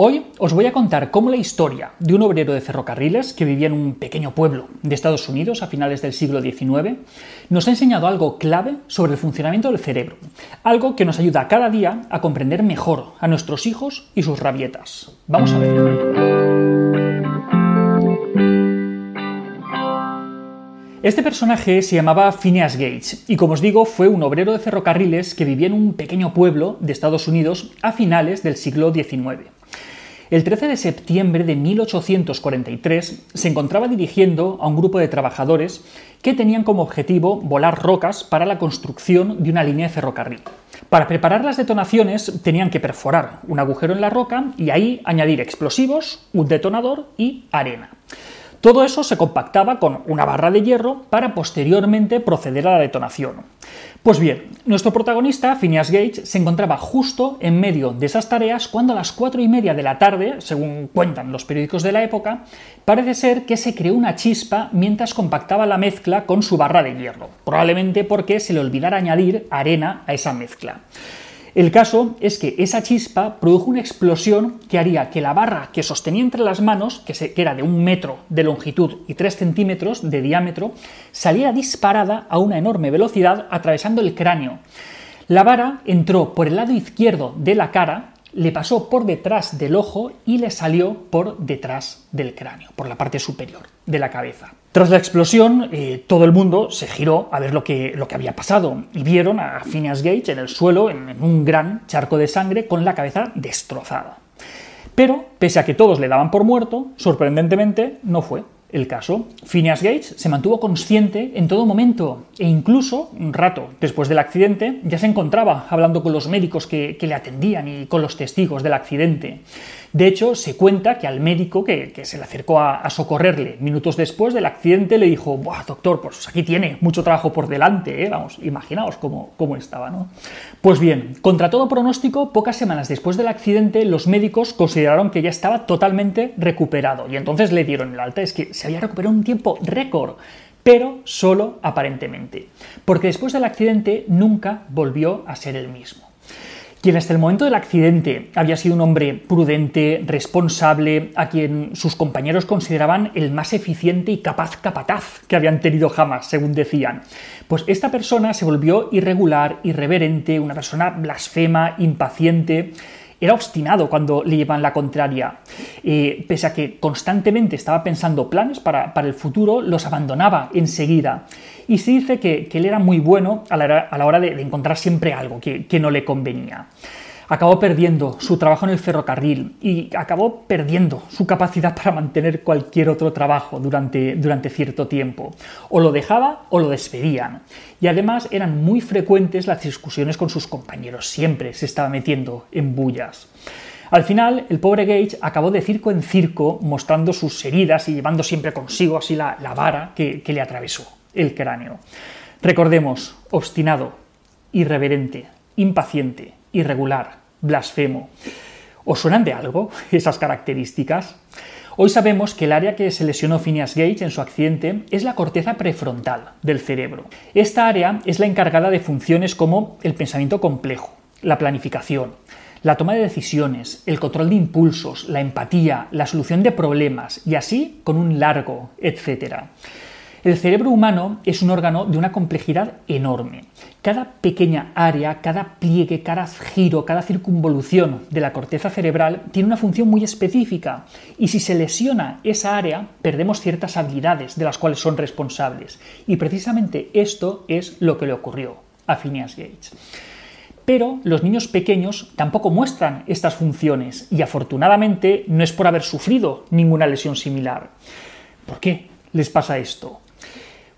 Hoy os voy a contar cómo la historia de un obrero de ferrocarriles que vivía en un pequeño pueblo de Estados Unidos a finales del siglo XIX nos ha enseñado algo clave sobre el funcionamiento del cerebro, algo que nos ayuda cada día a comprender mejor a nuestros hijos y sus rabietas. Vamos a ver. Este personaje se llamaba Phineas Gates y como os digo fue un obrero de ferrocarriles que vivía en un pequeño pueblo de Estados Unidos a finales del siglo XIX. El 13 de septiembre de 1843 se encontraba dirigiendo a un grupo de trabajadores que tenían como objetivo volar rocas para la construcción de una línea de ferrocarril. Para preparar las detonaciones tenían que perforar un agujero en la roca y ahí añadir explosivos, un detonador y arena. Todo eso se compactaba con una barra de hierro para posteriormente proceder a la detonación. Pues bien, nuestro protagonista, Phineas Gage, se encontraba justo en medio de esas tareas cuando a las cuatro y media de la tarde, según cuentan los periódicos de la época, parece ser que se creó una chispa mientras compactaba la mezcla con su barra de hierro, probablemente porque se le olvidara añadir arena a esa mezcla. El caso es que esa chispa produjo una explosión que haría que la barra que sostenía entre las manos, que, era de un metro de longitud y tres centímetros de diámetro, saliera disparada a una enorme velocidad atravesando el cráneo. La vara entró por el lado izquierdo de la cara, le pasó por detrás del ojo y le salió por detrás del cráneo, por la parte superior de la cabeza. Tras la explosión, eh, todo el mundo se giró a ver lo que, lo que había pasado y vieron a Phineas Gage en el suelo, en, en un gran charco de sangre, con la cabeza destrozada. Pero, pese a que todos le daban por muerto, sorprendentemente no fue el caso. Phineas Gates se mantuvo consciente en todo momento e incluso un rato después del accidente ya se encontraba hablando con los médicos que, le atendían y con los testigos del accidente. De hecho, se cuenta que al médico que, se le acercó a, socorrerle minutos después del accidente le dijo, Buah, doctor, pues aquí tiene mucho trabajo por delante, ¿eh? vamos, imaginaos cómo, cómo estaba, ¿no? Pues bien, contra todo pronóstico, pocas semanas después del accidente, los médicos consideraron que ya estaba totalmente recuperado y entonces le dieron el alta. Es que se había recuperado un tiempo récord, pero solo aparentemente, porque después del accidente nunca volvió a ser el mismo. Quien hasta el momento del accidente había sido un hombre prudente, responsable, a quien sus compañeros consideraban el más eficiente y capaz capataz que habían tenido jamás, según decían. Pues esta persona se volvió irregular, irreverente, una persona blasfema, impaciente, era obstinado cuando le llevan la contraria. Eh, pese a que constantemente estaba pensando planes para, el futuro, los abandonaba enseguida. Y se dice que, él era muy bueno a la, hora de, encontrar siempre algo que, que no le convenía acabó perdiendo su trabajo en el ferrocarril y acabó perdiendo su capacidad para mantener cualquier otro trabajo durante, durante cierto tiempo. O lo dejaba o lo despedían. Y además eran muy frecuentes las discusiones con sus compañeros, siempre se estaba metiendo en bullas. Al final, el pobre Gage acabó de circo en circo mostrando sus heridas y llevando siempre consigo así la, vara que, que le atravesó el cráneo. Recordemos, obstinado, irreverente, impaciente, irregular, blasfemo. ¿Os suenan de algo esas características? Hoy sabemos que el área que se lesionó Phineas Gage en su accidente es la corteza prefrontal del cerebro. Esta área es la encargada de funciones como el pensamiento complejo, la planificación, la toma de decisiones, el control de impulsos, la empatía, la solución de problemas y así con un largo, etcétera. El cerebro humano es un órgano de una complejidad enorme. Cada pequeña área, cada pliegue, cada giro, cada circunvolución de la corteza cerebral tiene una función muy específica y si se lesiona esa área perdemos ciertas habilidades de las cuales son responsables. Y precisamente esto es lo que le ocurrió a Phineas Gates. Pero los niños pequeños tampoco muestran estas funciones y afortunadamente no es por haber sufrido ninguna lesión similar. ¿Por qué les pasa esto?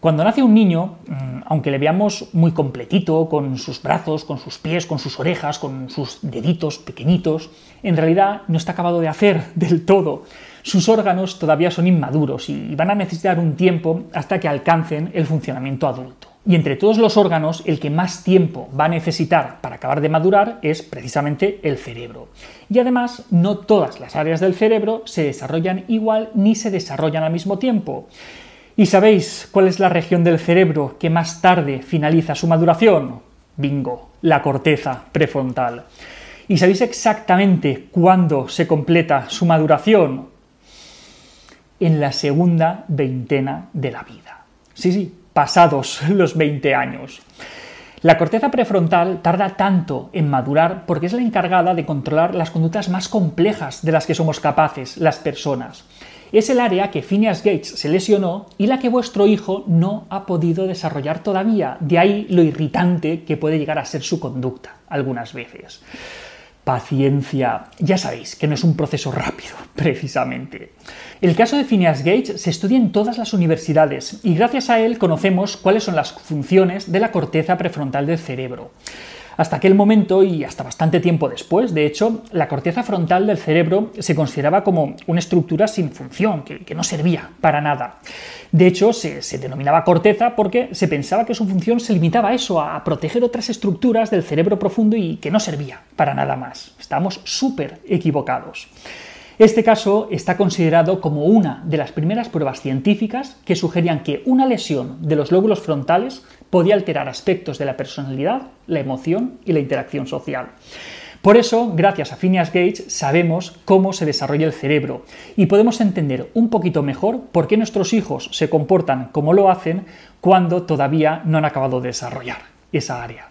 Cuando nace un niño, mm, aunque le veamos muy completito, con sus brazos, con sus pies, con sus orejas, con sus deditos pequeñitos, en realidad no está acabado de hacer del todo. Sus órganos todavía son inmaduros y van a necesitar un tiempo hasta que alcancen el funcionamiento adulto. Y entre todos los órganos, el que más tiempo va a necesitar para acabar de madurar es precisamente el cerebro. Y además, no todas las áreas del cerebro se desarrollan igual ni se desarrollan al mismo tiempo. ¿Y sabéis cuál es la región del cerebro que más tarde finaliza su maduración? Bingo, la corteza prefrontal. ¿Y sabéis exactamente cuándo se completa su maduración? En la segunda veintena de la vida. Sí, sí, pasados los 20 años. La corteza prefrontal tarda tanto en madurar porque es la encargada de controlar las conductas más complejas de las que somos capaces las personas. Es el área que Phineas Gates se lesionó y la que vuestro hijo no ha podido desarrollar todavía. De ahí lo irritante que puede llegar a ser su conducta algunas veces. Paciencia. Ya sabéis que no es un proceso rápido, precisamente. El caso de Phineas Gates se estudia en todas las universidades y gracias a él conocemos cuáles son las funciones de la corteza prefrontal del cerebro. Hasta aquel momento y hasta bastante tiempo después, de hecho, la corteza frontal del cerebro se consideraba como una estructura sin función, que, no servía para nada. De hecho, se, se, denominaba corteza porque se pensaba que su función se limitaba a eso, a proteger otras estructuras del cerebro profundo y que no servía para nada más. Estamos súper equivocados. Este caso está considerado como una de las primeras pruebas científicas que sugerían que una lesión de los lóbulos frontales podía alterar aspectos de la personalidad, la emoción y la interacción social. Por eso, gracias a Phineas Gates, sabemos cómo se desarrolla el cerebro y podemos entender un poquito mejor por qué nuestros hijos se comportan como lo hacen cuando todavía no han acabado de desarrollar esa área.